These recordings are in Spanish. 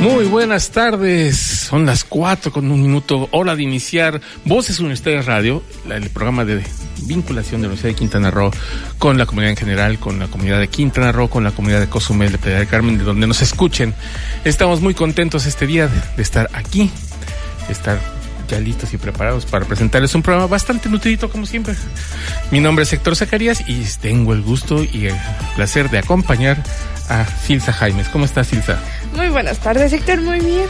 Muy buenas tardes, son las cuatro con un minuto, hora de iniciar Voces Universitarias Radio, el programa de vinculación de la Universidad de Quintana Roo con la comunidad en general, con la comunidad de Quintana Roo, con la comunidad de Cozumel, de Playa del Carmen, de donde nos escuchen. Estamos muy contentos este día de, de estar aquí, de estar ya listos y preparados para presentarles un programa bastante nutridito como siempre. Mi nombre es Héctor Zacarías y tengo el gusto y el placer de acompañar a Silsa Jaimes. ¿Cómo estás, Silsa? Muy buenas tardes, Héctor, muy bien.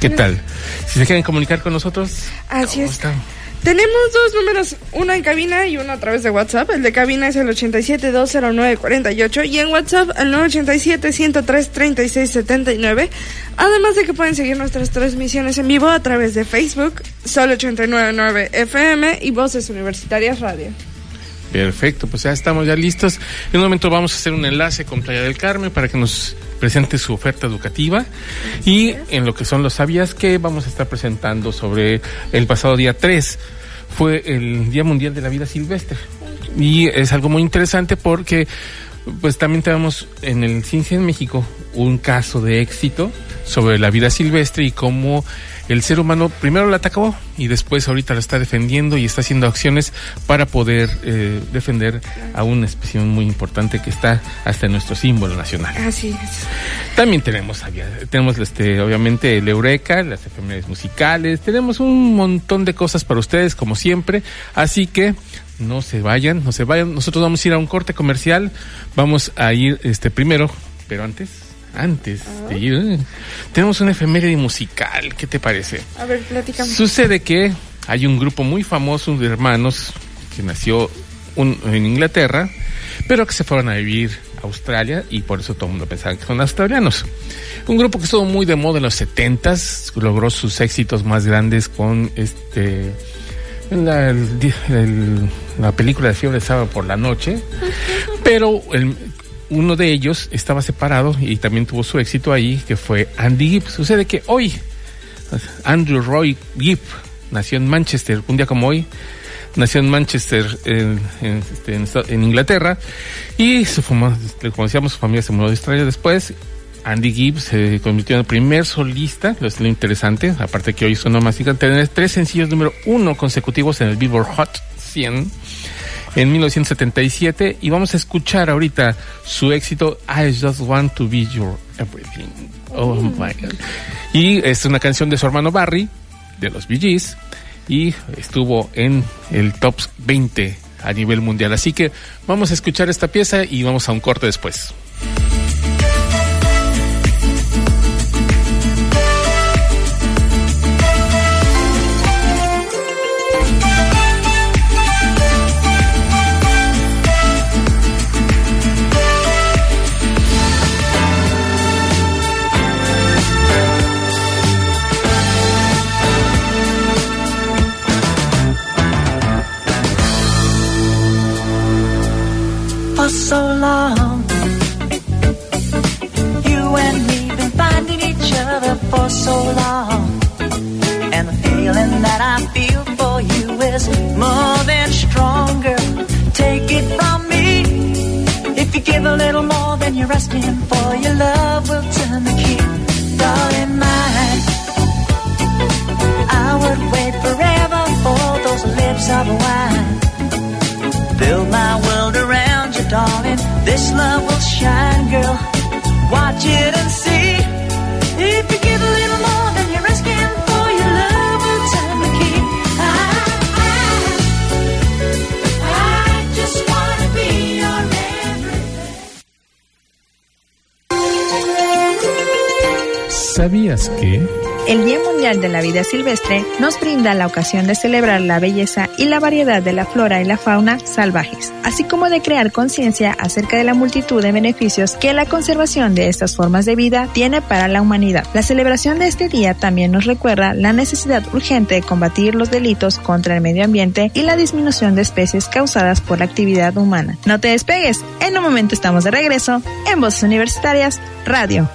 ¿Qué tal? Si se quieren comunicar con nosotros, Así ¿cómo es. están? Tenemos dos números, uno en cabina y uno a través de WhatsApp. El de cabina es el 87-209-48 y en WhatsApp el 987-103-3679. Además de que pueden seguir nuestras transmisiones en vivo a través de Facebook, Sol 899 FM y Voces Universitarias Radio. Perfecto, pues ya estamos ya listos. En un momento vamos a hacer un enlace con Playa del Carmen para que nos presente su oferta educativa. Y en lo que son los sabías que vamos a estar presentando sobre el pasado día 3. Fue el Día Mundial de la Vida Silvestre. Y es algo muy interesante porque pues también tenemos en el Ciencia en México un caso de éxito sobre la vida silvestre y cómo el ser humano primero la atacó y después ahorita la está defendiendo y está haciendo acciones para poder eh, defender a una especie muy importante que está hasta en nuestro símbolo nacional. Así es. También tenemos, tenemos este, obviamente el Eureka, las efemérides musicales, tenemos un montón de cosas para ustedes como siempre, así que no se vayan, no se vayan, nosotros vamos a ir a un corte comercial, vamos a ir este primero, pero antes, antes de ir, eh, tenemos una efeméride musical, ¿qué te parece? A ver, platícame. Sucede que hay un grupo muy famoso de hermanos que nació un- en Inglaterra, pero que se fueron a vivir a Australia y por eso todo el mundo pensaba que son australianos. Un grupo que estuvo muy de moda en los 70s, logró sus éxitos más grandes con este la, el di- el- la película de Fiebre de Sábado por la Noche, pero el- uno de ellos estaba separado y también tuvo su éxito ahí, que fue Andy Gibb. Sucede que hoy Andrew Roy Gibb nació en Manchester, un día como hoy, nació en Manchester, en, este, Inglaterra, y su fama- como decíamos, su familia se mudó de Australia después. Andy Gibb se convirtió en el primer solista, lo es interesante, aparte que hoy son más tener tres sencillos número uno consecutivos en el Billboard Hot 100 en 1977 y vamos a escuchar ahorita su éxito I Just Want to Be Your Everything. Oh my God. Y es una canción de su hermano Barry, de los Bee Gees, y estuvo en el top 20 a nivel mundial. Así que vamos a escuchar esta pieza y vamos a un corte después. Other for so long. And the feeling that I feel for you is more than stronger. Take it from me. If you give a little more than you're asking for, your love will turn the key. Darling, mine. I would wait forever for those lips of wine. Build my world around you, darling. This love will shine, girl. Watch it and see. ¿Sabías que? El Día Mundial de la Vida Silvestre nos brinda la ocasión de celebrar la belleza y la variedad de la flora y la fauna salvajes, así como de crear conciencia acerca de la multitud de beneficios que la conservación de estas formas de vida tiene para la humanidad. La celebración de este día también nos recuerda la necesidad urgente de combatir los delitos contra el medio ambiente y la disminución de especies causadas por la actividad humana. No te despegues, en un momento estamos de regreso en Voces Universitarias Radio.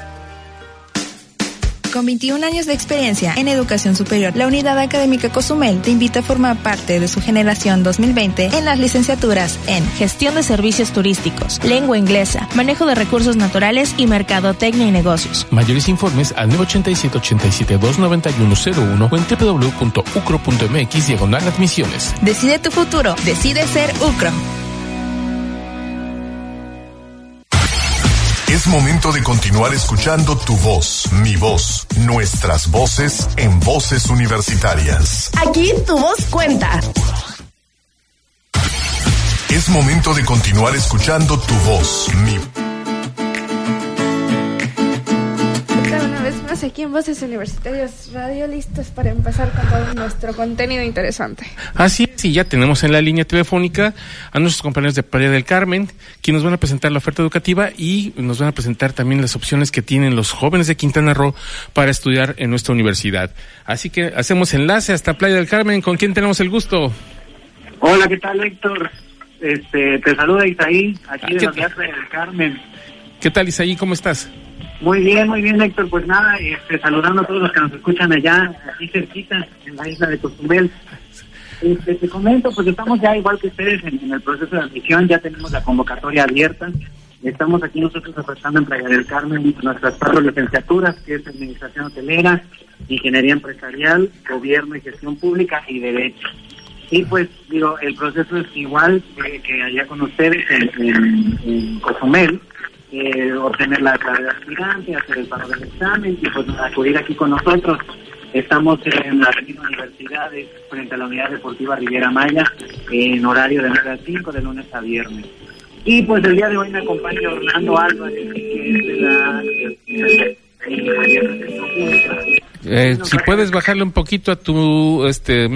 Con 21 años de experiencia en educación superior, la Unidad Académica Cozumel te invita a formar parte de su generación 2020 en las licenciaturas en Gestión de Servicios Turísticos, Lengua Inglesa, Manejo de Recursos Naturales y Mercadotecnia y Negocios. Mayores informes al 987-87-29101 o en www.ucro.mx diagonal admisiones. Decide tu futuro, decide ser UCRO. Es momento de continuar escuchando tu voz, mi voz, nuestras voces en voces universitarias. Aquí tu voz cuenta. Es momento de continuar escuchando tu voz, mi Una más aquí en Voces Universitarias Radio, listos para empezar con todo nuestro contenido interesante. Así es, y ya tenemos en la línea telefónica a nuestros compañeros de Playa del Carmen, quienes nos van a presentar la oferta educativa y nos van a presentar también las opciones que tienen los jóvenes de Quintana Roo para estudiar en nuestra universidad. Así que hacemos enlace hasta Playa del Carmen. ¿Con quién tenemos el gusto? Hola, ¿qué tal, Héctor? Este, te saluda Isaí, aquí Ah, de ¿qué la? Playa del Carmen. ¿Qué tal, Isaí? ¿Cómo estás? Muy bien, muy bien, Héctor. Pues nada, este, saludando a todos los que nos escuchan allá, aquí cerquita, en la isla de Cozumel. Este, te comento, pues estamos ya igual que ustedes en, el proceso de admisión, ya tenemos la convocatoria abierta. Estamos aquí nosotros ofertando en Playa del Carmen nuestras cuatro licenciaturas, que es Administración Hotelera, Ingeniería Empresarial, Gobierno y Gestión Pública y Derecho. Y pues, digo, el proceso es igual que, que allá con ustedes en, en, en Cozumel, eh, obtener la clave de aspirante, hacer el pago del examen y pues acudir aquí con nosotros. Estamos en la Avenida Universidades, frente a la Unidad Deportiva Riviera Maya, en horario de 9 a 5, de lunes a viernes. Y pues el día de hoy me acompaña Orlando Álvarez, que es de la... eh, si puedes bajarle un poquito a tu este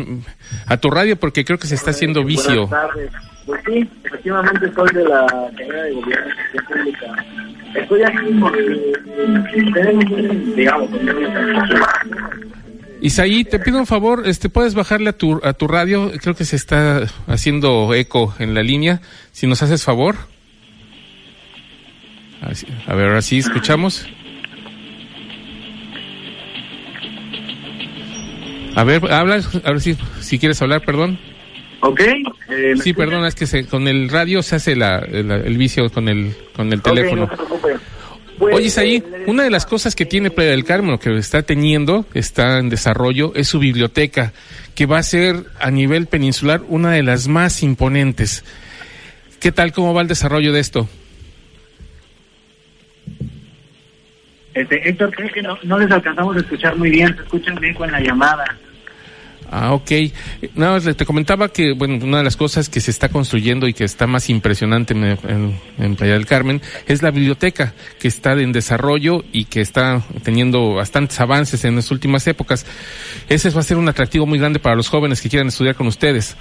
a tu radio porque creo que se está haciendo vicio. Buenas tardes. Pues sí, efectivamente soy de la carrera de gobierno gestión pública. Estoy aquí porque tenemos digamos, Isaí, te pido un favor, este puedes bajarle a tu a tu radio, creo que se está haciendo eco en la línea, si nos haces favor. A ver, ahora sí escuchamos. A ver, habla, a ver si si quieres hablar, perdón. Ok. Eh, ¿me Sí, escuchan? perdón, es que se, con el radio se hace la, el, el vicio con el con el teléfono. no se preocupe. Pues, Oye, Isaí, eh, una de las cosas que tiene Playa del Carmen, o que está teniendo, está en desarrollo, es su biblioteca, que va a ser a nivel peninsular una de las más imponentes. ¿Qué tal, cómo va el desarrollo de esto? Este, Héctor, creo que no, no les alcanzamos a escuchar muy bien, se escucha un eco en la llamada. Ah, ok. Nada más te comentaba que, bueno, una de las cosas que se está construyendo y que está más impresionante en, Playa del Carmen es la biblioteca, que está en desarrollo y que está teniendo bastantes avances en las últimas épocas. Ese va a ser un atractivo muy grande para los jóvenes que quieran estudiar con ustedes.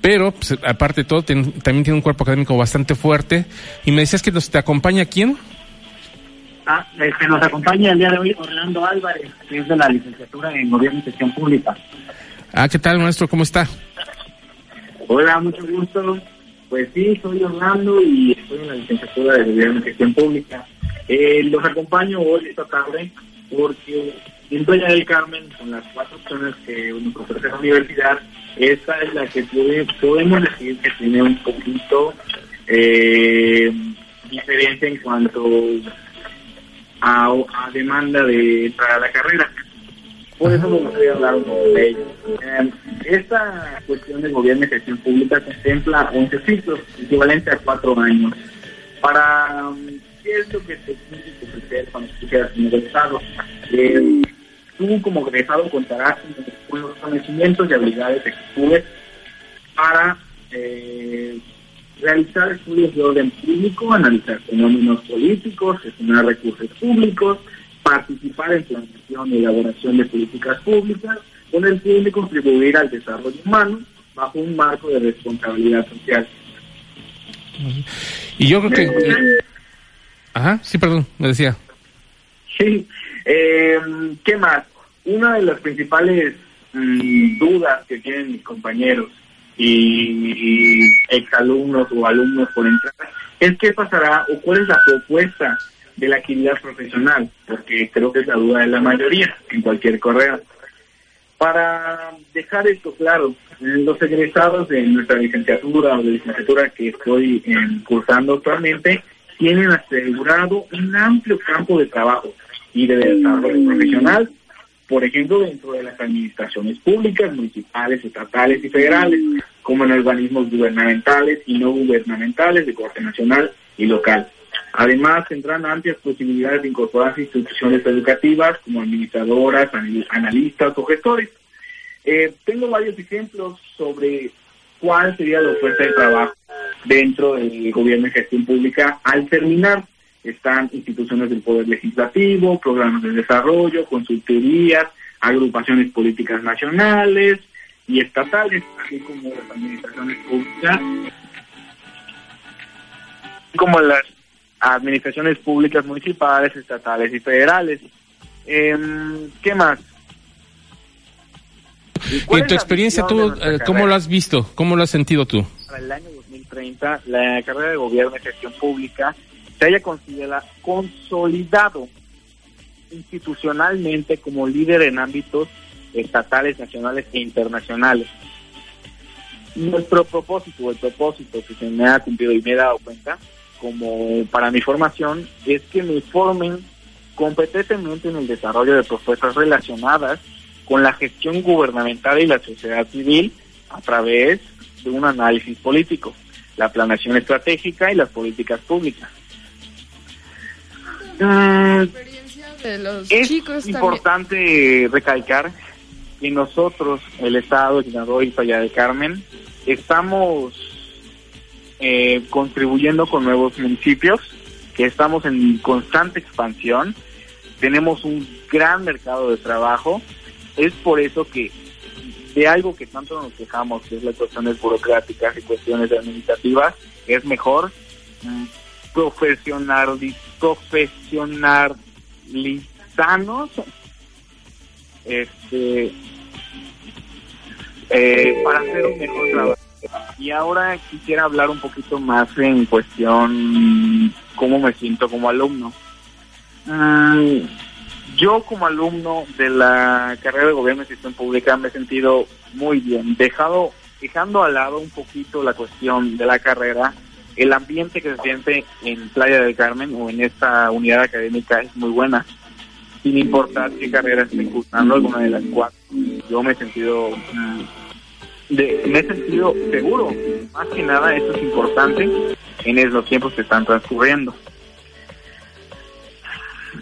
Pero, pues, aparte de todo, también tiene un cuerpo académico bastante fuerte. Y me decías que nos te acompaña quién? Ah, este, nos acompaña el día de hoy Orlando Álvarez, que es de la licenciatura en Gobierno y Gestión Pública. Ah, ¿qué tal, maestro? ¿Cómo está? Hola, mucho gusto. Pues sí, soy Orlando y estoy en la licenciatura de Gobierno y Gestión Pública. Eh, los acompaño hoy esta tarde porque en Playa del Carmen, con las cuatro opciones que nos ofrece la universidad, esta es la que puede- podemos decir que tiene un poquito eh, diferente en cuanto a, a demanda de entrar a la carrera. Por eso me gustaría hablar un poco de ello. Eh, esta cuestión de gobierno y gestión pública contempla 11 ciclos, equivalente a 4 años. Para um, qué es lo que te tiene que ofrecer cuando tú en el Estado. Eh, tú como egresado contarás con los conocimientos y habilidades que tuve para eh, realizar estudios de orden público, analizar fenómenos políticos, gestionar recursos públicos, participar en planificación y elaboración de políticas públicas con el fin de contribuir al desarrollo humano bajo un marco de responsabilidad social. Y yo creo que... Ajá, sí, perdón, me decía. Sí, eh, ¿qué más? Una de las principales mm, dudas que tienen mis compañeros y, exalumnos o alumnos por entrar es qué pasará o cuál es la propuesta de la actividad profesional, porque creo que es la duda de la mayoría en cualquier correo. Para dejar esto claro, los egresados de nuestra licenciatura o de licenciatura que estoy eh, cursando actualmente tienen asegurado un amplio campo de trabajo y de desarrollo profesional, por ejemplo, dentro de las administraciones públicas, municipales, estatales y federales, como en organismos gubernamentales y no gubernamentales de corte nacional y local. Además, tendrán amplias posibilidades de incorporarse instituciones educativas como administradoras, analistas o gestores. Eh, tengo varios ejemplos sobre cuál sería la oferta de trabajo dentro del gobierno y gestión pública al terminar. Están instituciones del Poder Legislativo, programas de desarrollo, consultorías, agrupaciones políticas nacionales y estatales, así como las administraciones públicas, como las administraciones públicas municipales, estatales y federales. Em, ¿Qué más? Y en tu experiencia, tú, eh, ¿cómo lo has visto? ¿Cómo lo has sentido tú? Para el año 2030, la carrera de gobierno y gestión pública se haya consolidado institucionalmente como líder en ámbitos estatales, nacionales e internacionales. Nuestro propósito, el propósito que se me ha cumplido y me he dado cuenta, como para mi formación, es que me formen competentemente en el desarrollo de propuestas relacionadas con la gestión gubernamental y la sociedad civil a través de un análisis político, la planeación estratégica y las políticas públicas. Mm, es importante recalcar que nosotros, el Estado, de Quintana y Playa del Carmen, estamos eh, contribuyendo con nuevos municipios, que estamos en constante expansión, tenemos un gran mercado de trabajo, es por eso que de algo que tanto nos quejamos, que es las cuestiones burocráticas y cuestiones administrativas, es mejor mm, profesional, profesionalizarnos este, eh, para hacer un mejor trabajo. Y ahora quisiera hablar un poquito más en cuestión cómo me siento como alumno. Mm, yo como alumno de la carrera de gobierno y gestión pública me he sentido muy bien, dejado, dejando al lado un poquito la cuestión de la carrera, el ambiente que se siente en Playa del Carmen o en esta unidad académica es muy buena, sin importar qué carrera esté cursando, alguna de las cuatro. Yo me he sentido mm, de, me he sentido seguro. Más que nada, esto es importante en los tiempos que están transcurriendo.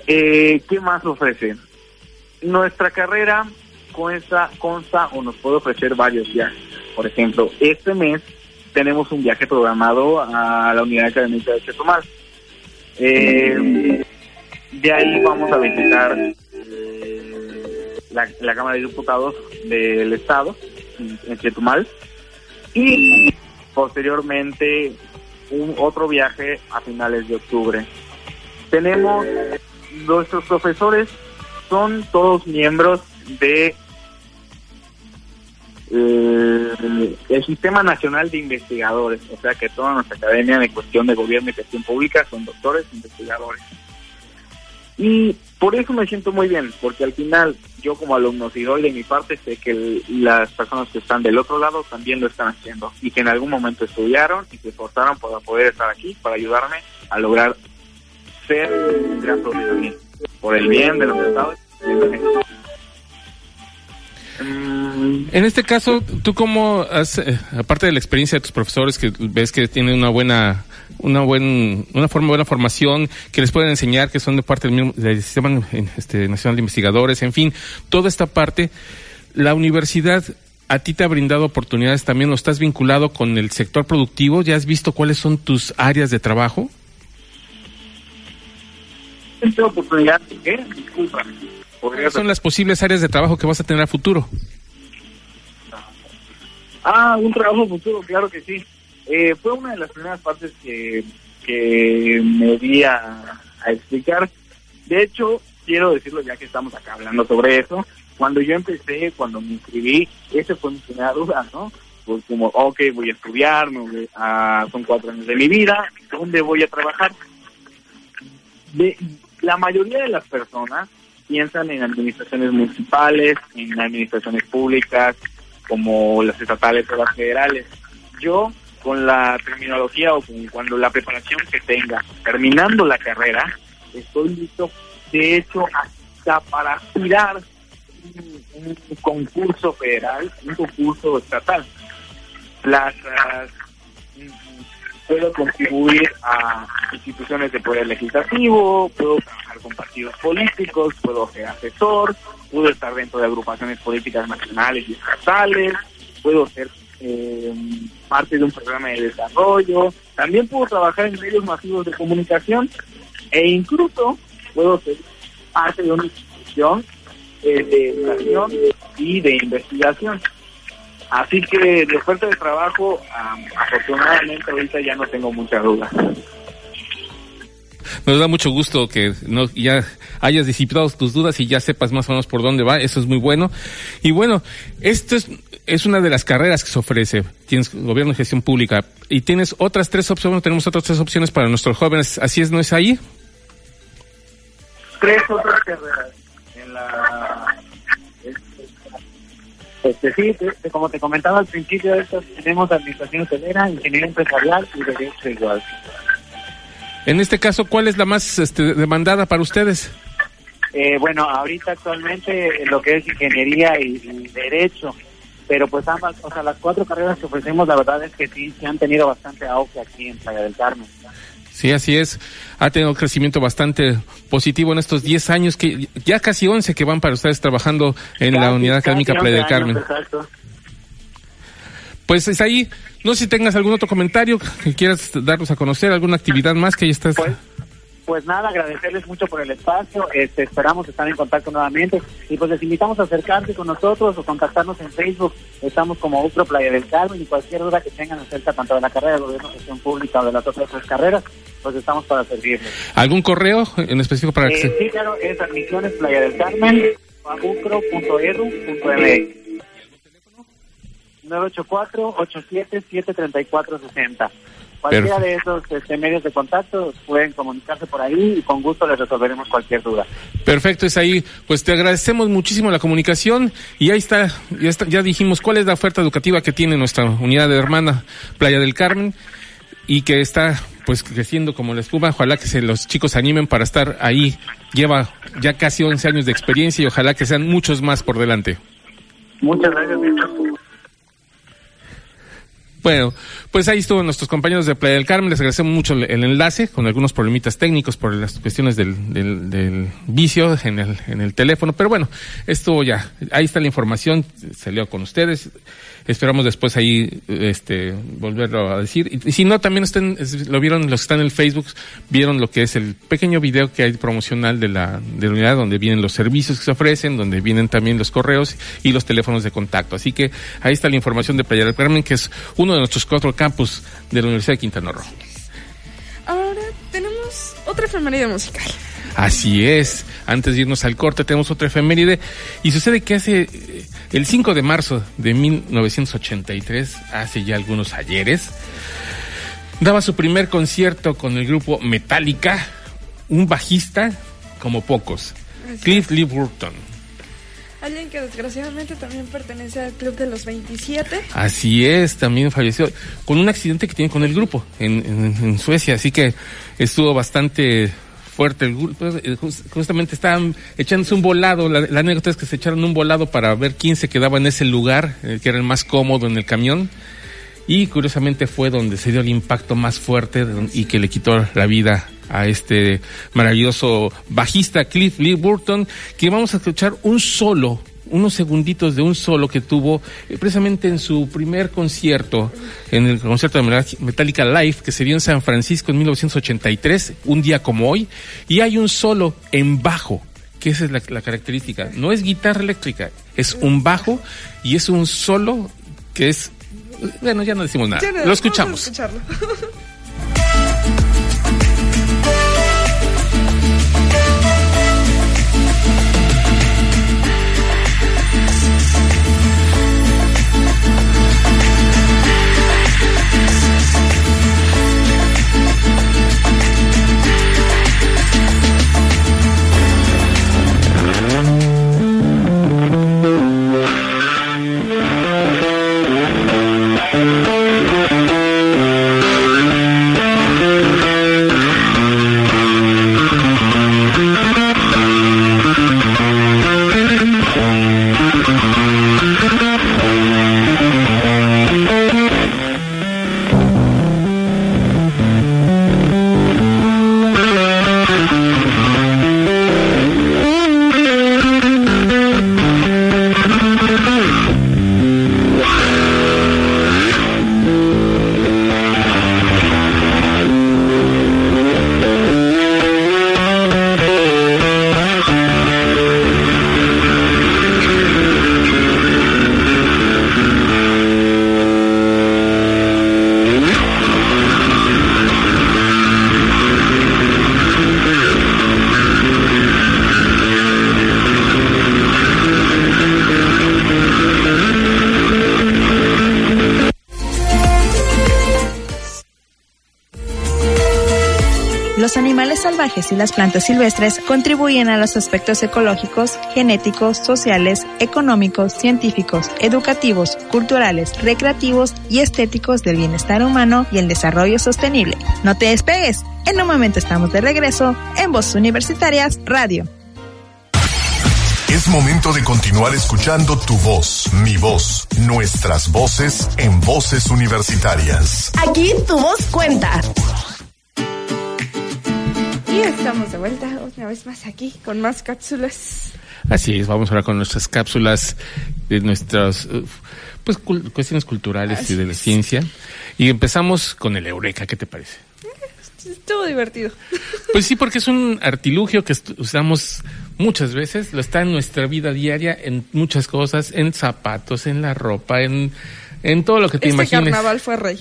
Eh, ¿Qué más ofrece? Nuestra carrera consta, consta o nos puede ofrecer varios viajes. Por ejemplo, este mes tenemos un viaje programado a la unidad académica de Chetumal. Eh, de ahí vamos a visitar la, la Cámara de Diputados del Estado en Chetumal y posteriormente un otro viaje a finales de octubre. Tenemos nuestros profesores son todos miembros de eh, el Sistema Nacional de Investigadores, o sea que toda nuestra academia de cuestión de gobierno y gestión pública son doctores investigadores. Y por eso me siento muy bien, porque al final yo como alumno, si doy de mi parte, sé que las personas que están del otro lado también lo están haciendo y que en algún momento estudiaron y se esforzaron para poder estar aquí, para ayudarme a lograr ser un gran profesionista por el bien de los estados. En este caso, ¿tú cómo, has, eh, aparte de la experiencia de tus profesores, que ves que tienen una buena, una buen, una forma, buena formación, que les pueden enseñar, que son de parte del, mismo, del Sistema este, Nacional de Investigadores, en fin, toda esta parte, la universidad a ti te ha brindado oportunidades también, ¿no estás vinculado con el sector productivo? ¿Ya has visto cuáles son tus áreas de trabajo? esta oportunidad, ¿qué? Disculpa. ¿Cuáles son las posibles áreas de trabajo que vas a tener a futuro? Ah, un trabajo futuro, claro que sí. Eh, fue una de las primeras partes que, que me di a, a explicar. De hecho, quiero decirlo ya que estamos acá hablando sobre eso. Cuando yo empecé, cuando me inscribí, esa fue mi primera duda, ¿no? Pues como, ok, voy a estudiar, me voy a- son cuatro años de mi vida, ¿dónde voy a trabajar? De, la mayoría de las personas piensan en administraciones municipales, en administraciones públicas, como las estatales o las federales. Yo, con la terminología o con cuando la preparación que tenga, terminando la carrera, estoy listo, de hecho, hasta para aspirar un, concurso federal, un concurso estatal. Mm, puedo contribuir a instituciones de poder legislativo, puedo trabajar con partidos políticos, puedo ser asesor, puedo estar dentro de agrupaciones políticas nacionales y estatales, puedo ser eh, parte de un programa de desarrollo, también puedo trabajar en medios masivos de comunicación e incluso puedo ser parte de una institución eh, de educación y de investigación. Así que de oferta de trabajo, am, afortunadamente ahorita ya no tengo mucha duda. Nos da mucho gusto que no, ya hayas disipado tus dudas y ya sepas más o menos por dónde va. Eso es muy bueno. Y bueno, esto es, es una de las carreras que se ofrece. Tienes gobierno y gestión pública. Y tienes otras tres opciones, tenemos otras tres opciones para nuestros jóvenes. ¿Así es, no es ahí? Tres otras carreras en la... Este, sí, como te comentaba al principio, de estas tenemos administración hotelera, ingeniería empresarial y derecho igual. En este caso, ¿cuál es la más este, demandada para ustedes? Eh, bueno, ahorita actualmente lo que es ingeniería y, y derecho, pero pues ambas, o sea, las cuatro carreras que ofrecemos, la verdad es que sí, se han tenido bastante auge aquí en Playa del Carmen. Sí, así es. Ha tenido un crecimiento bastante positivo en estos 10 años, que ya casi 11 que van para ustedes trabajando en la Unidad Académica Playa del 11 años, Carmen. Exacto. Pues es ahí. No sé si tengas algún otro comentario que quieras darnos a conocer, alguna actividad más que ya estás. Pues, pues nada, agradecerles mucho por el espacio. Este, esperamos estar en contacto nuevamente y pues les invitamos a acercarse con nosotros o contactarnos en Facebook. Estamos como Utro Playa del Carmen y cualquier duda que tengan acerca tanto de la carrera de gobierno, gestión pública o de las otras tres carreras, pues estamos para servirles. ¿Algún correo en específico para que Eh, se- sí, claro, es admisiones Playa del Carmen, ucro.edu.mx. 984-87-734-60. Cualquiera Perfecto. de esos este, medios de contacto pueden comunicarse por ahí y con gusto les resolveremos cualquier duda. Perfecto, es ahí. Pues te agradecemos muchísimo la comunicación y ahí está, ya está, ya dijimos cuál es la oferta educativa que tiene nuestra unidad de hermana Playa del Carmen y que está pues creciendo como la espuma. Ojalá que se los chicos animen para estar ahí. Lleva ya casi 11 años de experiencia y ojalá que sean muchos más por delante. Muchas gracias. Bueno, pues ahí estuvo nuestros compañeros de Playa del Carmen. Les agradecemos mucho el, enlace con algunos problemitas técnicos por las cuestiones del, del, del vicio en el, en el teléfono. Pero bueno, esto ya, ahí está la información, salió con ustedes. Esperamos después ahí este, volverlo a decir. Y, si no, también estén, es- lo vieron los que están en el Facebook, vieron lo que es el pequeño video que hay promocional de la, de la unidad, donde vienen los servicios que se ofrecen, donde vienen también los correos y los teléfonos de contacto. Así que ahí está la información de Playa del Carmen, que es uno de nuestros cuatro campus de la Universidad de Quintana Roo. Ahora tenemos otra efeméride musical. Así es. Antes de irnos al corte, tenemos otra efeméride. Y sucede que hace el 5 de marzo de 1983, hace ya algunos ayeres, daba su primer concierto con el grupo Metallica, un bajista como pocos, Cliff Lee Burton. Alguien que desgraciadamente también pertenece al Club de los 27. Así es, también falleció con un accidente que tiene con el grupo en, en- en Suecia, así que estuvo bastante fuerte el grupo. Eh, jus- Justamente estaban echándose un volado, la, la anécdota es que se echaron un volado para ver quién se quedaba en ese lugar, eh, que era el más cómodo en el camión, y curiosamente fue donde se dio el impacto más fuerte y que le quitó la vida a este maravilloso bajista Cliff Lee Burton, que vamos a escuchar un solo, unos segunditos de un solo que tuvo eh, precisamente en su primer concierto, en el concierto de Metallica Live, que se dio en San Francisco en 1983, un día como hoy, y hay un solo en bajo, que esa es la, la característica. No es guitarra eléctrica, es un bajo y es un solo que es... Bueno, ya no decimos nada. No, Lo escuchamos. vamos a escucharlo. y las plantas silvestres contribuyen a los aspectos ecológicos, genéticos, sociales, económicos, científicos, educativos, culturales, recreativos y estéticos del bienestar humano y el desarrollo sostenible. No te despegues. En un momento estamos de regreso en Voces Universitarias Radio. Es momento de continuar escuchando tu voz, mi voz, nuestras voces en voces universitarias. Aquí tu voz cuenta. Y estamos de vuelta una vez más aquí con más cápsulas. Así es, vamos ahora con nuestras cápsulas de nuestras eh, pues, cul- cuestiones culturales y de la ciencia. Y empezamos con el Eureka, ¿qué te parece? Estuvo divertido. Pues sí, porque es un artilugio que usamos muchas veces, lo está en nuestra vida diaria, en muchas cosas, en zapatos, en la ropa, en, en todo lo que te Este imagines. carnaval fue rey.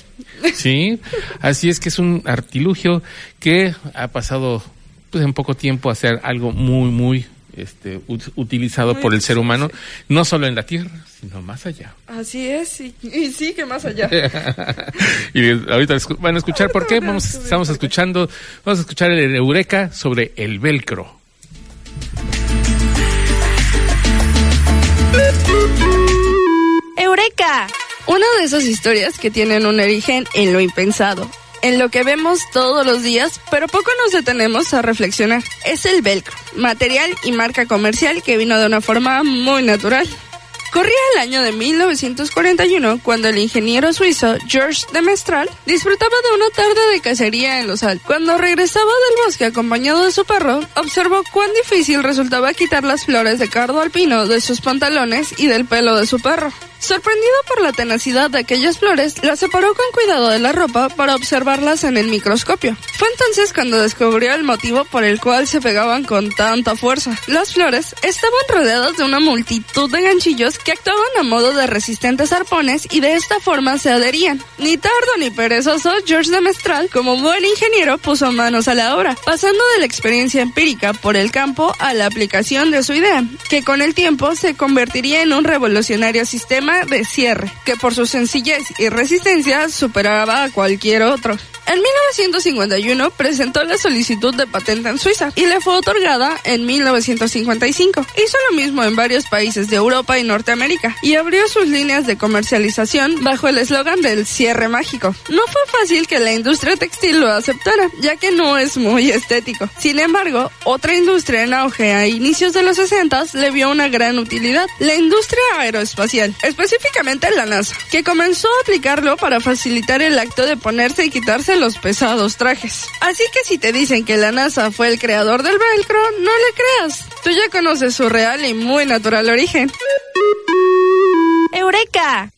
Sí, así es que es un artilugio que ha pasado pues en poco tiempo a ser algo muy, muy este, ut- utilizado Muy por el ser humano, sí. no solo en la Tierra, sino más allá. Así es, y, y sí que más allá. y ahorita van a escuchar por qué. Vamos, estamos escuchando, vamos a escuchar el Eureka sobre el velcro. ¡Eureka! Una de esas historias que tienen un origen en lo impensado, en lo que vemos todos los días, pero poco nos detenemos a reflexionar. Es el velcro, material y marca comercial que vino de una forma muy natural. Corría el año de 1941 cuando el ingeniero suizo Georges de Mestral disfrutaba de una tarde de cacería en los Alpes. Cuando regresaba del bosque acompañado de su perro, observó cuán difícil resultaba quitar las flores de cardo alpino de sus pantalones y del pelo de su perro. Sorprendido por la tenacidad de aquellas flores, las separó con cuidado de la ropa para observarlas en el microscopio. Fue entonces cuando descubrió el motivo por el cual se pegaban con tanta fuerza. Las flores estaban rodeadas de una multitud de ganchillos que actuaban a modo de resistentes arpones y de esta forma se adherían. Ni tardo ni perezoso, George de Mestral, como buen ingeniero, puso manos a la obra, pasando de la experiencia empírica por el campo a la aplicación de su idea, que con el tiempo se convertiría en un revolucionario sistema de cierre, que por su sencillez y resistencia superaba a cualquier otro. En 1951 presentó la solicitud de patente en Suiza y le fue otorgada en 1955. Hizo lo mismo en varios países de Europa y Norteamérica y abrió sus líneas de comercialización bajo el eslogan del cierre mágico. No fue fácil que la industria textil lo aceptara, ya que no es muy estético. Sin embargo, otra industria en auge a inicios de los 60 le vio una gran utilidad, la industria aeroespacial, específicamente la NASA, que comenzó a aplicarlo para facilitar el acto de ponerse y quitarse los pesados trajes. Así que si te dicen que la NASA fue el creador del velcro, no le creas. Tú ya conoces su real y muy natural origen. ¡Eureka!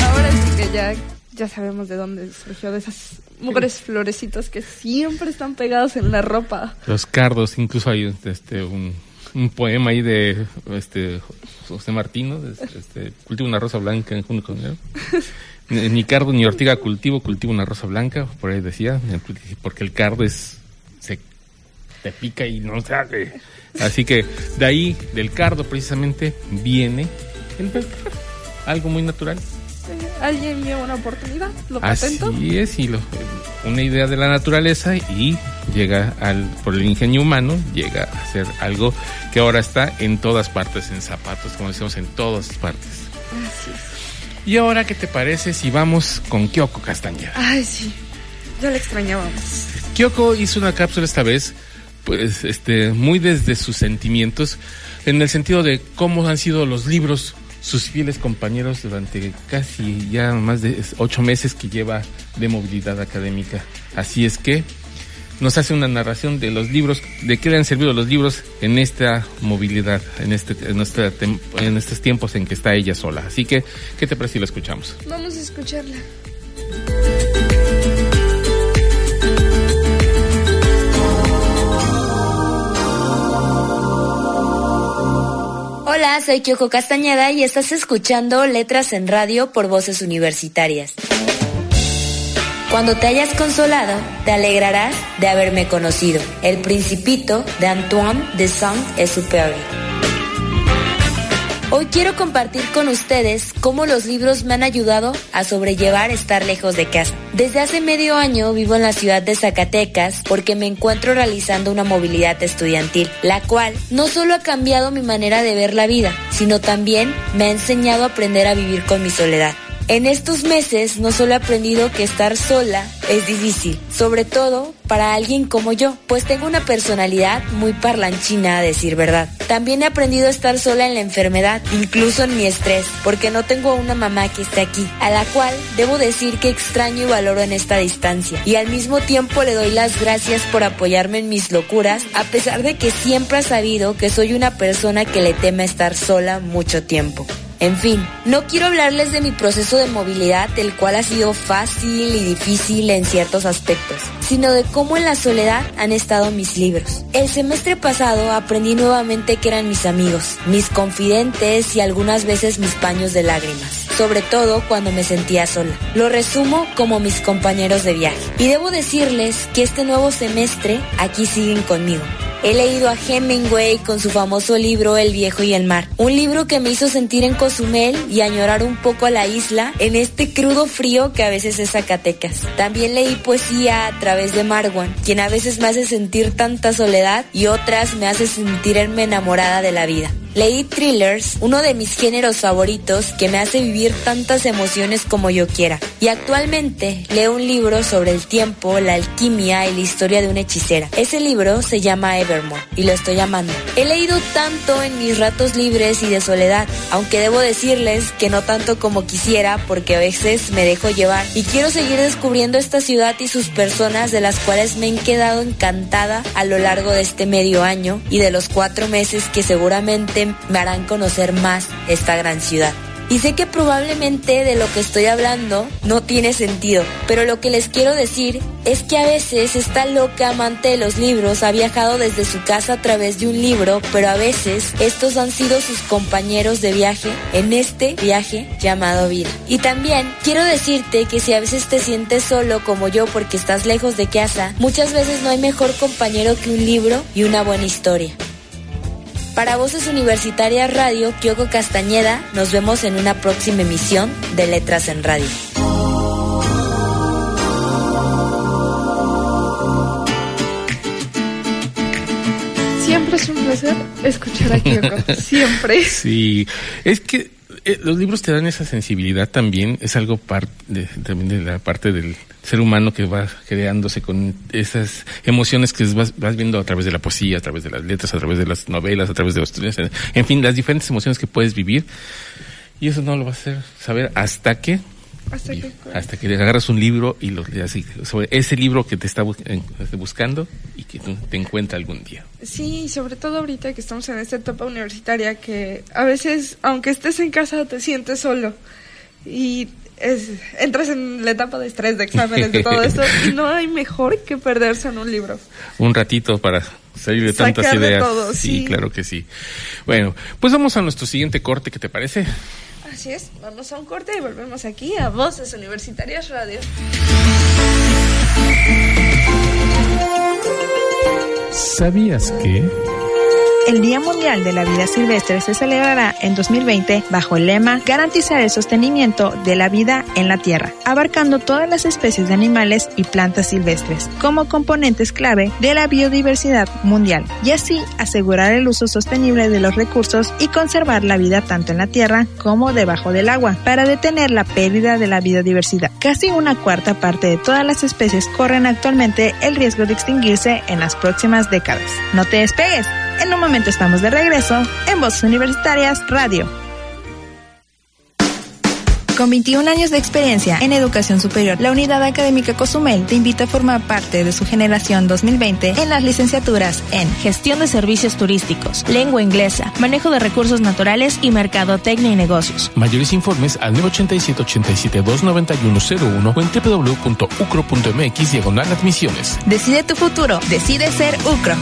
Ahora sí que ya, ya sabemos de dónde surgió de esas mugres florecitas que siempre están pegadas en la ropa. Los cardos, incluso hay este un, un poema ahí de este José Martino, este, cultivo una rosa blanca en junio con él. Ni ni cardo ni ortiga cultivo, cultivo una rosa blanca, por ahí decía, porque el cardo es se te pica y no sale. Así que de ahí, del cardo precisamente, viene el algo muy natural. Eh, Alguien vio una oportunidad, lo patentó. Así es, y lo- una idea de la naturaleza y llega al, por el ingenio humano, llega a ser algo que ahora está en todas partes, en zapatos, como decimos, en todas partes. Y ahora, ¿qué te parece si vamos con Kyoko Castañeda? Ay, sí. Ya la extrañábamos. Kyoko hizo una cápsula esta vez, pues, este, muy desde sus sentimientos, en el sentido de cómo han sido los libros sus fieles compañeros durante casi ya más de ocho meses que lleva de movilidad académica. Así es que nos hace una narración de los libros, de qué le han servido los libros en esta movilidad, en este, en, nuestra tem- en estos tiempos en que está ella sola. Así que, ¿qué te parece si lo escuchamos? Vamos a escucharla. Hola, soy Kyoko Castañeda y estás escuchando Letras en Radio por Voces Universitarias. Cuando te hayas consolado, te alegrarás de haberme conocido. El Principito de Antoine de Saint-Exupéry. Hoy quiero compartir con ustedes cómo los libros me han ayudado a sobrellevar estar lejos de casa. Desde hace medio año vivo en la ciudad de Zacatecas porque me encuentro realizando una movilidad estudiantil, la cual no solo ha cambiado mi manera de ver la vida, sino también me ha enseñado a aprender a vivir con mi soledad. En estos meses no solo he aprendido que estar sola es difícil, sobre todo para alguien como yo, pues tengo una personalidad muy parlanchina a decir verdad. También he aprendido a estar sola en la enfermedad, incluso en mi estrés, porque no tengo a una mamá que esté aquí, a la cual debo decir que extraño y valoro en esta distancia. Y al mismo tiempo le doy las gracias por apoyarme en mis locuras, a pesar de que siempre ha sabido que soy una persona que le teme estar sola mucho tiempo. En fin, no quiero hablarles de mi proceso de movilidad, el cual ha sido fácil y difícil en ciertos aspectos, sino de cómo en la soledad han estado mis libros. El semestre pasado aprendí nuevamente que eran mis amigos, mis confidentes y algunas veces mis paños de lágrimas, sobre todo cuando me sentía sola. Lo resumo como mis compañeros de viaje. Y debo decirles que este nuevo semestre aquí siguen conmigo. He leído a Hemingway con su famoso libro El viejo y el mar, un libro que me hizo sentir en Cozumel y añorar un poco a la isla en este crudo frío que a veces es Zacatecas. También leí poesía a través de Marwan, quien a veces me hace sentir tanta soledad y otras me hace sentirme enamorada de la vida. Leí thrillers, uno de mis géneros favoritos que me hace vivir tantas emociones como yo quiera. Y actualmente leo un libro sobre el tiempo, la alquimia y la historia de una hechicera. Ese libro se llama Evermore y lo estoy amando. He leído tanto en mis ratos libres y de soledad, aunque debo decirles que no tanto como quisiera porque a veces me dejo llevar y quiero seguir descubriendo esta ciudad y sus personas de las cuales me he quedado encantada a lo largo de este medio año y de los cuatro meses que seguramente me harán conocer más esta gran ciudad. Y sé que probablemente de lo que estoy hablando no tiene sentido, pero lo que les quiero decir es que a veces esta loca amante de los libros ha viajado desde su casa a través de un libro, pero a veces estos han sido sus compañeros de viaje en este viaje llamado vida. Y también quiero decirte que si a veces te sientes solo como yo porque estás lejos de casa, muchas veces no hay mejor compañero que un libro y una buena historia. Para Voces Universitarias Radio, Kyoko Castañeda, nos vemos en una próxima emisión de Letras en Radio. Siempre es un placer escuchar a Kyoko. Siempre. Sí, es que eh, los libros te dan esa sensibilidad también, es algo parte de, también de la parte del ser humano que va creándose con esas emociones que vas, vas viendo a través de la poesía, a través de las letras, a través de las novelas, a través de los en fin, las diferentes emociones que puedes vivir. Y eso no lo vas a hacer saber hasta que Hasta que- hasta que agarras un libro y lo leas sobre ese libro que te está este, buscando y que te encuentra algún día. Sí, sobre todo ahorita que estamos en esta etapa universitaria que a veces, aunque estés en casa, te sientes solo y es- entras en la etapa de estrés, de exámenes, de todo esto y no hay mejor que perderse en un libro. Un ratito para salir de tantas Sacar de ideas. todo, sí. claro que sí. Bueno, pues vamos a nuestro siguiente corte, ¿qué te parece? Así es, vamos a un corte y volvemos aquí a Voces Universitarias Radio. ¿Sabías que? El Día Mundial de la Vida Silvestre se celebrará en 2020 bajo el lema Garantizar el sostenimiento de la vida en la Tierra, abarcando todas las especies de animales y plantas silvestres como componentes clave de la biodiversidad mundial y así asegurar el uso sostenible de los recursos y conservar la vida tanto en la Tierra como debajo del agua para detener la pérdida de la biodiversidad. Casi una cuarta parte de todas las especies corren actualmente el riesgo de extinguirse en las próximas décadas. No te despegues. En un momento estamos de regreso en Voces Universitarias Radio. Con 21 años de experiencia en educación superior, la Unidad Académica Cozumel te invita a formar parte de su generación 2020 en las licenciaturas en Gestión de servicios turísticos, lengua inglesa, manejo de recursos naturales y mercadotecnia y negocios. Mayores informes al 987-87-29101 o en www.ucro.mx diagonal admisiones. Decide tu futuro, decide ser UCRO.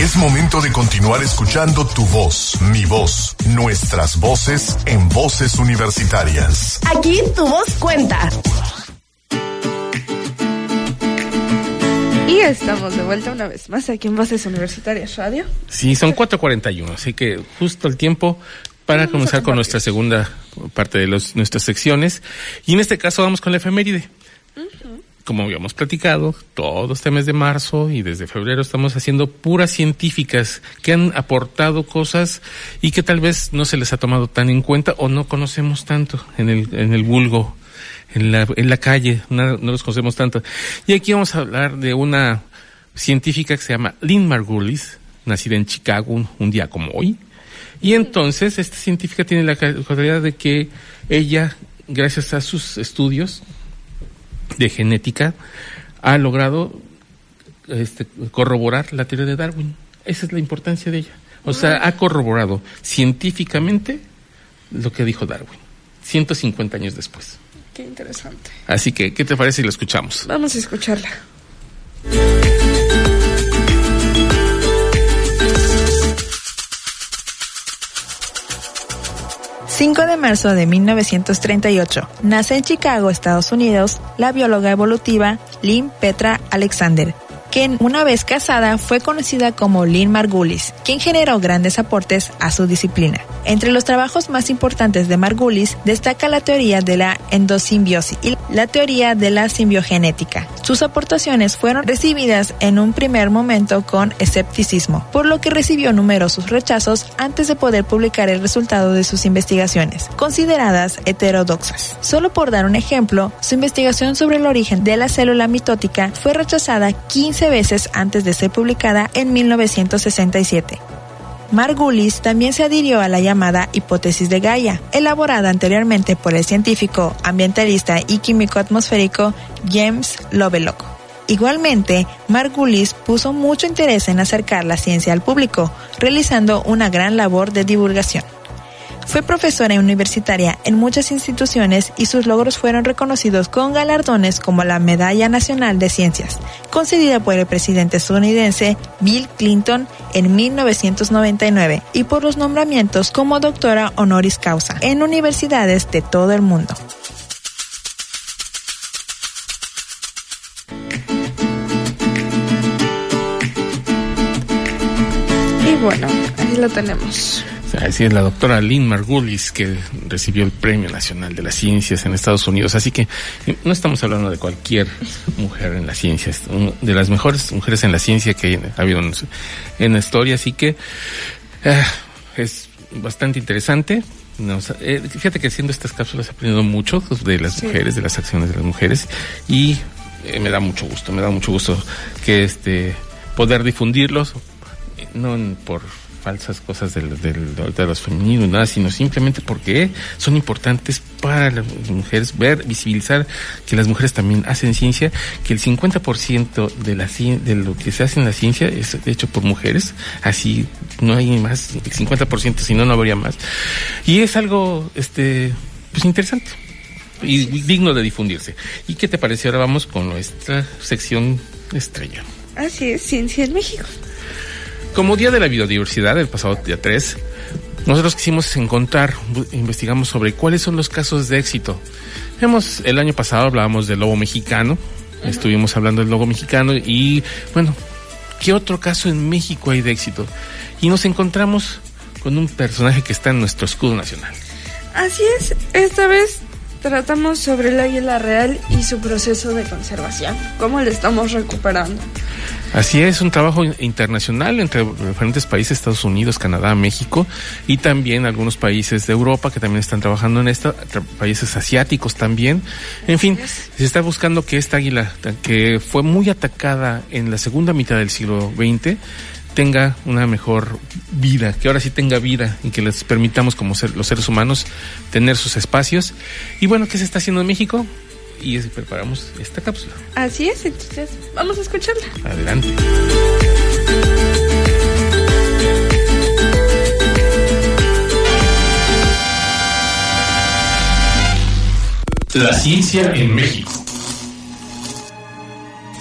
Es momento de continuar escuchando tu voz, mi voz, nuestras voces en voces universitarias. Aquí tu voz cuenta. Y estamos de vuelta una vez más aquí en Voces Universitarias Radio. Sí, son 4.41, así que justo el tiempo para Vamos comenzar con nuestra segunda parte de los, nuestras secciones. Y en este caso vamos con la efeméride. Como habíamos platicado, todo este mes de marzo y desde febrero estamos haciendo puras científicas que han aportado cosas y que tal vez no se les ha tomado tan en cuenta o no conocemos tanto en el, en el vulgo, en la, en la calle, no, no los conocemos tanto. Y aquí vamos a hablar de una científica que se llama Lynn Margulis, nacida en Chicago un, un día como hoy. Y entonces esta científica tiene la cualidad de que ella, gracias a sus estudios de genética, ha logrado este, corroborar la teoría de Darwin. Esa es la importancia de ella. O sea, ha corroborado científicamente lo que dijo Darwin, 150 años después. Qué interesante. Así que, ¿qué te parece si lo escuchamos? Vamos a escucharla. 5 de marzo de 1938. Nace en Chicago, Estados Unidos, la bióloga evolutiva Lynn Petra Alexander, quien una vez casada fue conocida como Lynn Margulis, quien generó grandes aportes a su disciplina. Entre los trabajos más importantes de Margulis destaca la teoría de la endosimbiosis y la teoría de la simbiogenética. Sus aportaciones fueron recibidas en un primer momento con escepticismo, por lo que recibió numerosos rechazos antes de poder publicar el resultado de sus investigaciones, consideradas heterodoxas. Solo por dar un ejemplo, su investigación sobre el origen de la célula mitótica fue rechazada 15 veces antes de ser publicada en 1967. Margulis también se adhirió a la llamada hipótesis de Gaia, elaborada anteriormente por el científico, ambientalista y químico atmosférico James Lovelock. Igualmente, Margulis puso mucho interés en acercar la ciencia al público, realizando una gran labor de divulgación. Fue profesora universitaria en muchas instituciones y sus logros fueron reconocidos con galardones como la Medalla Nacional de Ciencias, concedida por el presidente estadounidense Bill Clinton en 1999, y por los nombramientos como doctora honoris causa en universidades de todo el mundo. Y bueno, ahí lo tenemos. Así es la doctora Lynn Margulis, que recibió el Premio Nacional de las Ciencias en Estados Unidos. Así que eh, no estamos hablando de cualquier mujer en la ciencia, es un- de las mejores mujeres en la ciencia que ha habido en, la historia. Así que eh, es bastante interesante. Nos- eh, fíjate que haciendo estas cápsulas he aprendido mucho de las Sí. mujeres, de las acciones de las mujeres y eh, me da mucho gusto, me da mucho gusto que este poder difundirlos, no por falsas cosas del, del, de los femeninos, nada, sino simplemente porque son importantes para las mujeres, ver, visibilizar que las mujeres también hacen ciencia, que el 50% de, la, de lo que se hace en la ciencia es hecho por mujeres, así no hay más, el 50%, si no, no habría más. Y es algo, este, pues interesante y digno de difundirse. ¿Y qué te parece? Ahora vamos con nuestra sección estrella. Así es, Ciencia en México. Como Día de la Biodiversidad, el pasado día 3, nosotros quisimos encontrar, investigamos sobre cuáles son los casos de éxito. Hemos, el año pasado hablábamos del lobo mexicano, estuvimos hablando del lobo mexicano y, bueno, ¿qué otro caso en México hay de éxito? Y nos encontramos con un personaje que está en nuestro escudo nacional. Así es, esta vez tratamos sobre el águila real y su proceso de conservación, cómo le estamos recuperando. Así es, un trabajo internacional entre diferentes países, Estados Unidos, Canadá, México y también algunos países de Europa que también están trabajando en esto, países asiáticos también. En fin, se está buscando que esta águila, que fue muy atacada en la segunda mitad del siglo XX, tenga una mejor vida, que ahora sí tenga vida y que les permitamos como ser, los seres humanos tener sus espacios. Y bueno, ¿qué se está haciendo en México? y preparamos esta cápsula. Así es, entonces vamos a escucharla. Adelante. La ciencia en México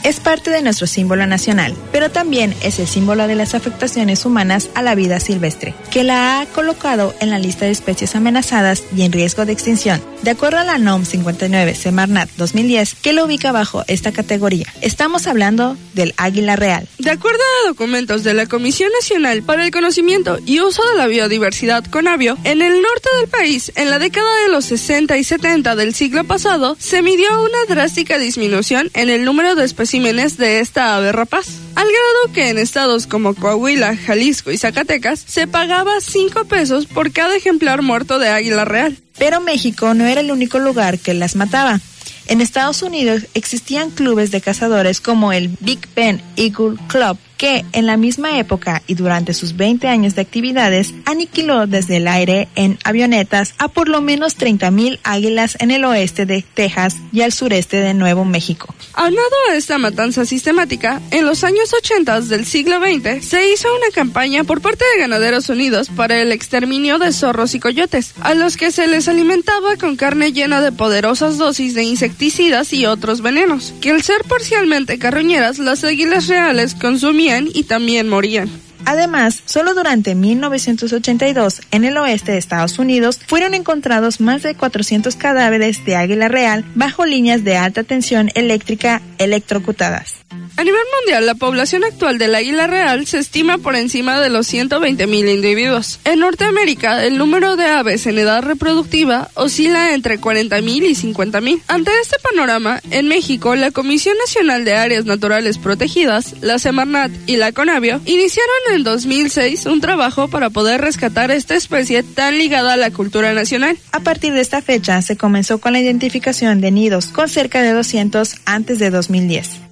es parte de nuestro símbolo nacional, pero también es el símbolo de las afectaciones humanas a la vida silvestre, que la ha colocado en la lista de especies amenazadas y en riesgo de extinción. De acuerdo a la NOM 59 Semarnat 2010, que lo ubica bajo esta categoría, estamos hablando del águila real. De acuerdo a documentos de la Comisión Nacional para el Conocimiento y Uso de la Biodiversidad CONABIO, en el norte del país, en la década de los 60 y 70 del siglo pasado, se midió una drástica disminución en el número de especies de esta ave rapaz, al grado que en estados como Coahuila, Jalisco y Zacatecas se pagaba 5 pesos por cada ejemplar muerto de águila real. Pero México no era el único lugar que las mataba. En Estados Unidos existían clubes de cazadores como el Big Ben Eagle Club, que en la misma época y durante sus 20 años de actividades aniquiló desde el aire en avionetas a por lo menos 30.000 águilas en el oeste de Texas y al sureste de Nuevo México. Aunado a esta matanza sistemática, en los años 80 del siglo XX se hizo una campaña por parte de Ganaderos Unidos para el exterminio de zorros y coyotes, a los que se les alimentaba con carne llena de poderosas dosis de insecticidas y otros venenos, que al ser parcialmente carroñeras, las águilas reales consumían y también morían. Además, solo durante 1982, en el oeste de Estados Unidos, fueron encontrados más de 400 cadáveres de águila real bajo líneas de alta tensión eléctrica electrocutadas. A nivel mundial, la población actual del águila real se estima por encima de los 120.000 individuos. En Norteamérica, el número de aves en edad reproductiva oscila entre 40.000 y 50.000. Ante este panorama, en México, la Comisión Nacional de Áreas Naturales Protegidas, la Semarnat y la Conavio iniciaron en 2006 un trabajo para poder rescatar esta especie tan ligada a la cultura nacional. A partir de esta fecha, se comenzó con la identificación de nidos, con cerca de 200 antes de 2010.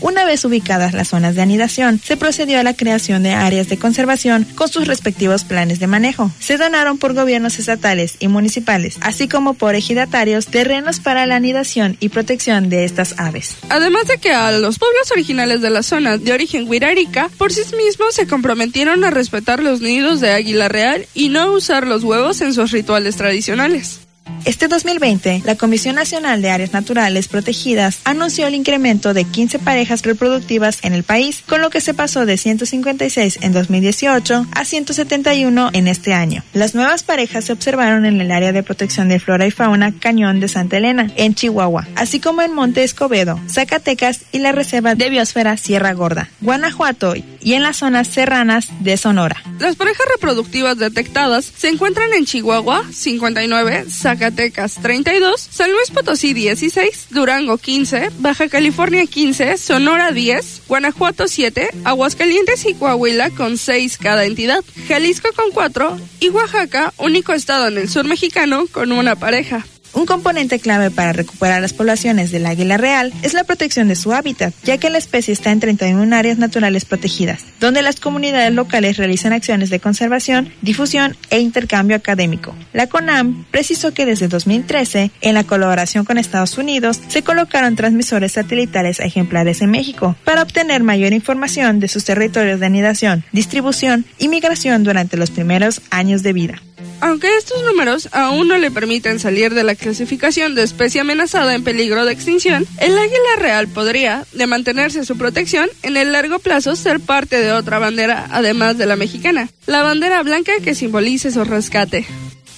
Una vez ubicadas las zonas de anidación, se procedió a la creación de áreas de conservación con sus respectivos planes de manejo. Se donaron por gobiernos estatales y municipales, así como por ejidatarios terrenos para la anidación y protección de estas aves. Además de que a los pueblos originales de la zona de origen huirárica, por sí mismos se comprometieron a respetar los nidos de águila real y no usar los huevos en sus rituales tradicionales. Este 2020, la Comisión Nacional de Áreas Naturales Protegidas anunció el incremento de 15 parejas reproductivas en el país, con lo que se pasó de 156 en 2018 a 171 en este año. Las nuevas parejas se observaron en el área de protección de flora y fauna Cañón de Santa Elena, en Chihuahua, así como en Monte Escobedo, Zacatecas y la Reserva de Biosfera Sierra Gorda, Guanajuato y en las zonas serranas de Sonora. Las parejas reproductivas detectadas se encuentran en Chihuahua, 59, Zacatecas, Zacatecas 32, San Luis Potosí 16, Durango 15, Baja California 15, Sonora 10, Guanajuato 7, Aguascalientes y Coahuila con 6 cada entidad, Jalisco con 4 y Oaxaca, único estado en el sur mexicano, con una pareja. Un componente clave para recuperar las poblaciones del águila real es la protección de su hábitat, ya que la especie está en 31 áreas naturales protegidas, donde las comunidades locales realizan acciones de conservación, difusión e intercambio académico. La CONAM precisó que desde 2013, en la colaboración con Estados Unidos, se colocaron transmisores satelitales a ejemplares en México para obtener mayor información de sus territorios de anidación, distribución y migración durante los primeros años de vida. Aunque estos números aún no le permiten salir de la clasificación de especie amenazada en peligro de extinción, el águila real podría, de mantenerse su protección, en el largo plazo ser parte de otra bandera además de la mexicana, la bandera blanca que simbolice su rescate.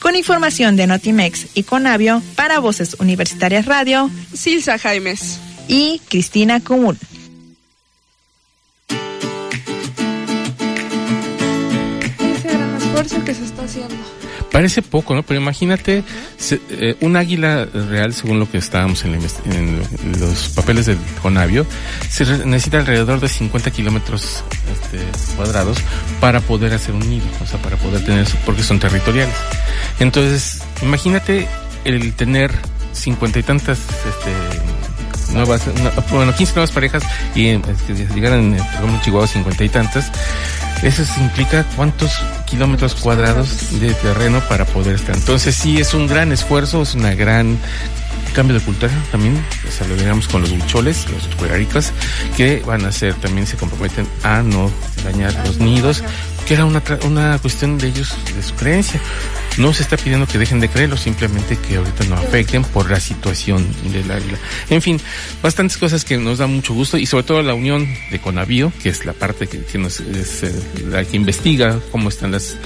Con información de Notimex y Conavio para Voces Universitarias Radio, Silsa Jaimes y Cristina Común. Parece poco, ¿no? Pero imagínate se- eh, un águila real, según lo que estábamos en, la en los papeles del Conavio, se necesita alrededor de 50 kilómetros este, cuadrados para poder hacer un nido, o sea, para poder tener, eso, porque son territoriales. Entonces, imagínate el tener cincuenta y tantas este, nuevas, no, bueno, 15 nuevas parejas y que llegaran, eh, por ejemplo, Chihuahua cincuenta y tantas. Eso implica cuántos kilómetros cuadrados de terreno para poder estar. Entonces sí es un gran esfuerzo, es una gran cambio de cultura también, o sea, lo digamos con los huicholes, los cueraricas, que van a hacer, también se comprometen a no dañar los nidos, que era una, una cuestión de ellos, de su creencia. No se está pidiendo que dejen de creerlo, simplemente que ahorita no afecten por la situación del águila. En fin, bastantes cosas que nos dan mucho gusto y sobre todo la unión de Conavío, que es la parte que, nos, es, eh, la que investiga cómo están las,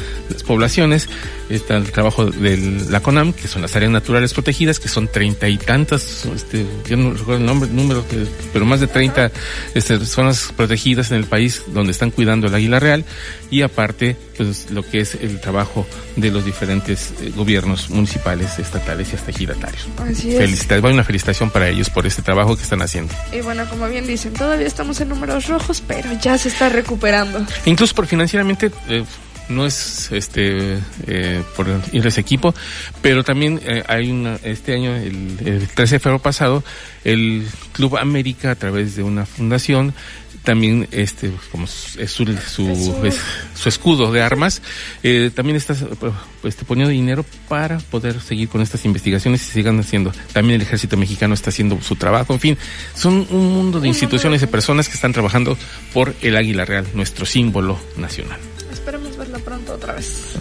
poblaciones, está el trabajo de la CONAM, que son las áreas naturales protegidas, que son treinta y tantas, este, yo no recuerdo el nombre, número, pero más de treinta este, zonas protegidas en el país donde están cuidando el águila real y aparte, pues lo que es el trabajo de los diferentes eh, gobiernos municipales, estatales y hasta giratarios. Así es. Una felicitación para ellos por este trabajo que están haciendo. Y bueno, como bien dicen, todavía estamos en números rojos, pero ya se está recuperando. Incluso por financieramente eh, no es este eh, por ir a ese equipo, pero también eh, hay una este año el, el 13 de febrero pasado el Club América a través de una fundación también este como es su, su, es- su escudo de armas eh, también está pues, poniendo dinero para poder seguir con estas investigaciones y sigan haciendo. También el ejército mexicano está haciendo su trabajo. En fin son un mundo de instituciones y personas que están trabajando por el águila real nuestro símbolo nacional. Esperemos verlo pronto otra vez.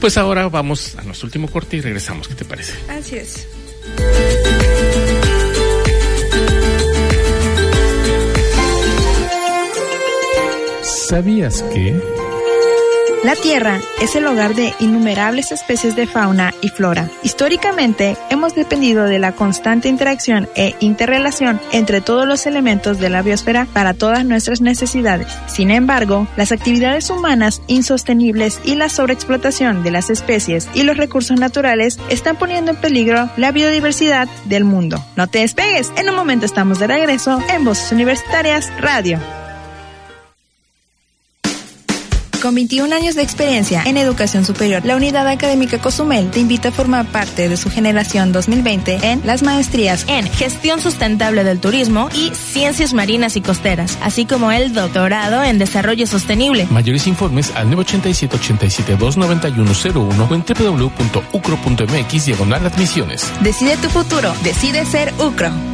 pues ahora vamos a nuestro último corte y regresamos. Qué te parece Así es. ¿Sabías que? La Tierra es el hogar de innumerables especies de fauna y flora. Históricamente, hemos dependido de la constante interacción e interrelación entre todos los elementos de la biosfera para todas nuestras necesidades. Sin embargo, las actividades humanas insostenibles y la sobreexplotación de las especies y los recursos naturales están poniendo en peligro la biodiversidad del mundo. No te despegues, en un momento estamos de regreso en Voces Universitarias Radio. Con 21 años de experiencia en educación superior, la Unidad Académica Cozumel te invita a formar parte de su generación 2020 en las maestrías en Gestión Sustentable del Turismo y Ciencias Marinas y Costeras, así como el doctorado en Desarrollo Sostenible. Mayores informes al 987 87 29101 o en www.ucro.mx diagonal admisiones. Decide tu futuro, decide ser UCRO.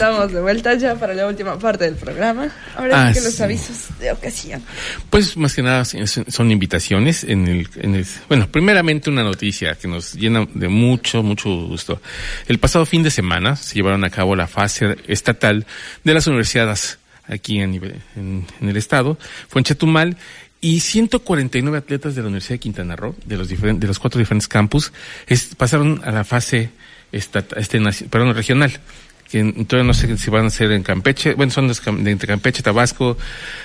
Estamos de vuelta ya para la última parte del programa. Ahora Ah, sí que los sí. avisos de ocasión. Pues más que nada son invitaciones en el, en el- bueno, primeramente una noticia que nos llena de mucho, mucho gusto. El pasado fin de semana se llevaron a cabo la fase estatal de las universidades aquí en, en el estado. Fue en Chetumal y 149 atletas de la Universidad de Quintana Roo, de los diferentes, de los cuatro diferentes campus, es- pasaron a la fase estat- este, perdón, regional que todavía no sé si van a ser en Campeche, bueno, son de entre Campeche, Tabasco,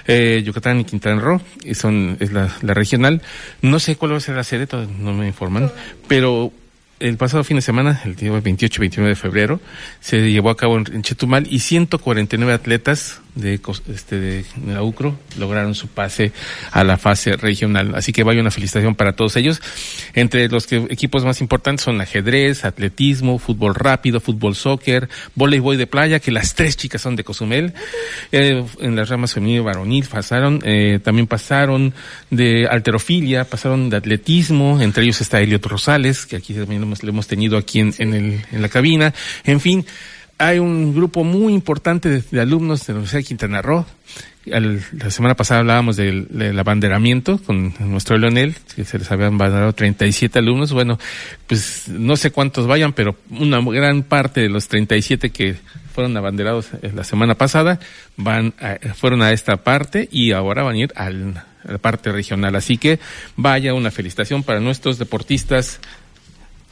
eh, Yucatán y Quintana Roo, y son, es la, regional. No sé cuál va a ser la sede, no me informan, pero el pasado fin de semana, el día 28 y 29 de febrero, se llevó a cabo en Chetumal y 149 atletas de, este, de la UCRO lograron su pase a la fase regional. Así que vaya una felicitación para todos ellos. Entre los que, equipos más importantes son ajedrez, atletismo, fútbol rápido, fútbol soccer, voleibol de playa, que las tres chicas son de Cozumel. Eh, en las ramas femenil y varonil pasaron, eh, también pasaron de alterofilia, pasaron de atletismo, entre ellos está Eliot Rosales, que aquí también lo hemos, lo hemos tenido aquí en, en, el, en la cabina. En fin, hay un grupo muy importante de, alumnos de la Universidad de Quintana Roo. Al- la semana pasada hablábamos del, abanderamiento con nuestro Leonel, que se les habían abanderado 37 alumnos. Bueno, pues no sé cuántos vayan, pero una gran parte de los 37 que fueron abanderados la semana pasada van a- fueron a esta parte y ahora van a ir al- a la parte regional. Así que vaya una felicitación para nuestros deportistas,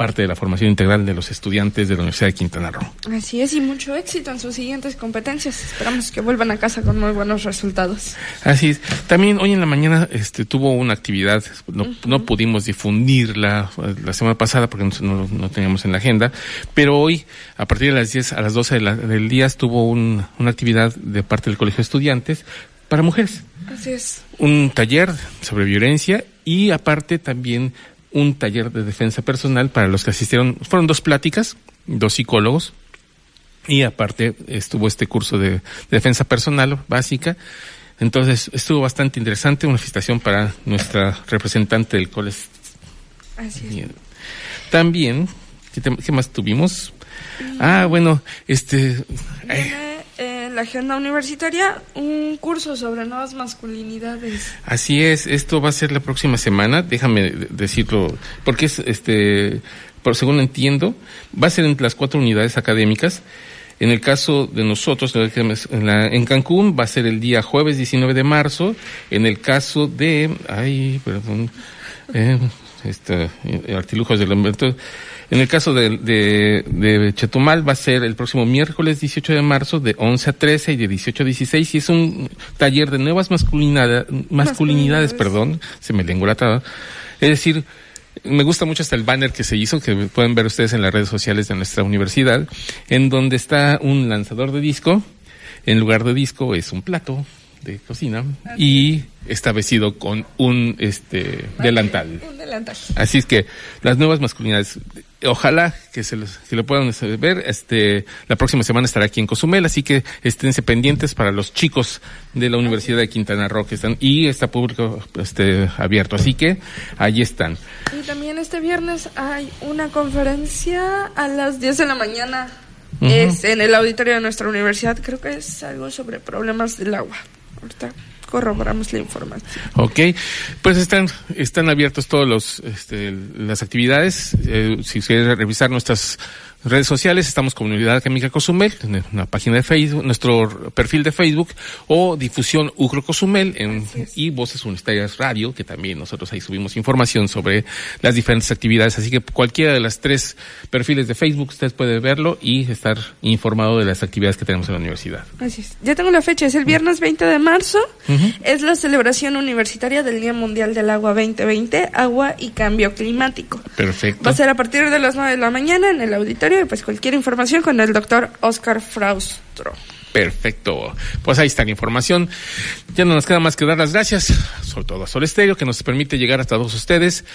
parte de la formación integral de los estudiantes de la Universidad de Quintana Roo. Así es, y mucho éxito en sus siguientes competencias. Esperamos que vuelvan a casa con muy buenos resultados. Así es. También hoy en la mañana este, tuvo una actividad, no, no pudimos difundirla eh, la semana pasada porque no, no- teníamos en la agenda, pero hoy, a partir de las 10 a las 12 de la- del día, estuvo un- una actividad de parte del Colegio de Estudiantes para mujeres. Así es. Un taller sobre violencia y aparte también un taller de defensa personal para los que asistieron. Fueron dos pláticas, dos psicólogos, y aparte estuvo este curso de, de defensa personal básica. Entonces estuvo bastante interesante, una felicitación para nuestra representante del colegio. Así es. También, ¿qué, te- qué más tuvimos? Ah, bueno, este... la agenda universitaria un curso sobre nuevas masculinidades. Así es, esto va a ser la próxima semana, déjame de- decirlo, porque es, este, por según entiendo, va a ser en las cuatro unidades académicas. En el caso de nosotros, en, la- en Cancún, va a ser el día jueves 19 de marzo. En el caso de, ay, perdón, eh, este, eh, artilujos del invento. En el caso de, de, de Chetumal va a ser el próximo miércoles 18 de marzo de 11 a 13 y de 18 a 16 y es un taller de nuevas masculinidad- masculinidades, Masculinidades. perdón, se me lengua la traba. Es decir, me gusta mucho hasta el banner que se hizo, que pueden ver ustedes en las redes sociales de nuestra universidad, en donde está un lanzador de disco, en lugar de disco es un plato de cocina y está vestido con un este delantal. Un delantal. Así es que las nuevas masculinidades, ojalá que se, los, que lo puedan este, ver. Este, la próxima semana estará aquí en Cozumel, así que esténse pendientes para los chicos de la Universidad de Quintana Roo que están y está público este, abierto. Así que ahí están. Y también este viernes hay una conferencia a las 10 de la mañana. Es en el auditorio de nuestra universidad. Creo que es algo sobre problemas del agua. Ahorita corroboramos la información. Ok, pues están, están abiertos todos los, este, las actividades. Eh, si quieren revisar nuestras redes sociales, estamos Comunidad Académica Cozumel, en una página de Facebook, nuestro perfil de Facebook, o Difusión Ucro Cozumel, en, y Voces Universitarias Radio, que también nosotros ahí subimos información sobre las diferentes actividades. Así que cualquiera de las tres perfiles de Facebook, ustedes pueden verlo y estar informado de las actividades que tenemos en la universidad. Así es. Ya tengo la fecha, es el viernes 20 de marzo. Es la celebración universitaria del Día Mundial del Agua 2020, Agua y Cambio Climático. Perfecto. Va a ser a partir de las 9 de la mañana en el auditorio y pues cualquier información con el doctor Oscar Fraustro. Perfecto. Pues ahí está la información. Ya no nos queda más que dar las gracias, sobre todo a Sol Estéreo, que nos permite llegar hasta todos ustedes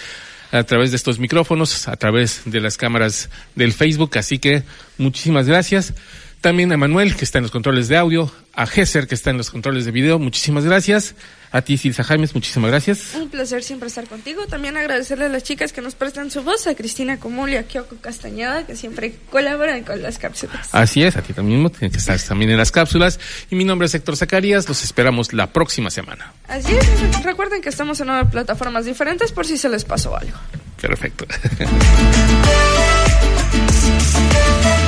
a través de estos micrófonos, a través de las cámaras del Facebook. Así que muchísimas gracias. También a Manuel, que está en los controles de audio, a Gesser, que está en los controles de video. Muchísimas gracias. A ti, Silsa Jaimes, muchísimas gracias. Un placer siempre estar contigo. También agradecerle a las chicas que nos prestan su voz, a Cristina Comul y a Kyoko Castañeda, que siempre colaboran con las cápsulas. Así es, a ti también tienes que estar también en las cápsulas. Y mi nombre es Héctor Zacarías, los esperamos la próxima semana. Así es, recuerden que estamos en nueve plataformas diferentes por si se les pasó algo. Perfecto.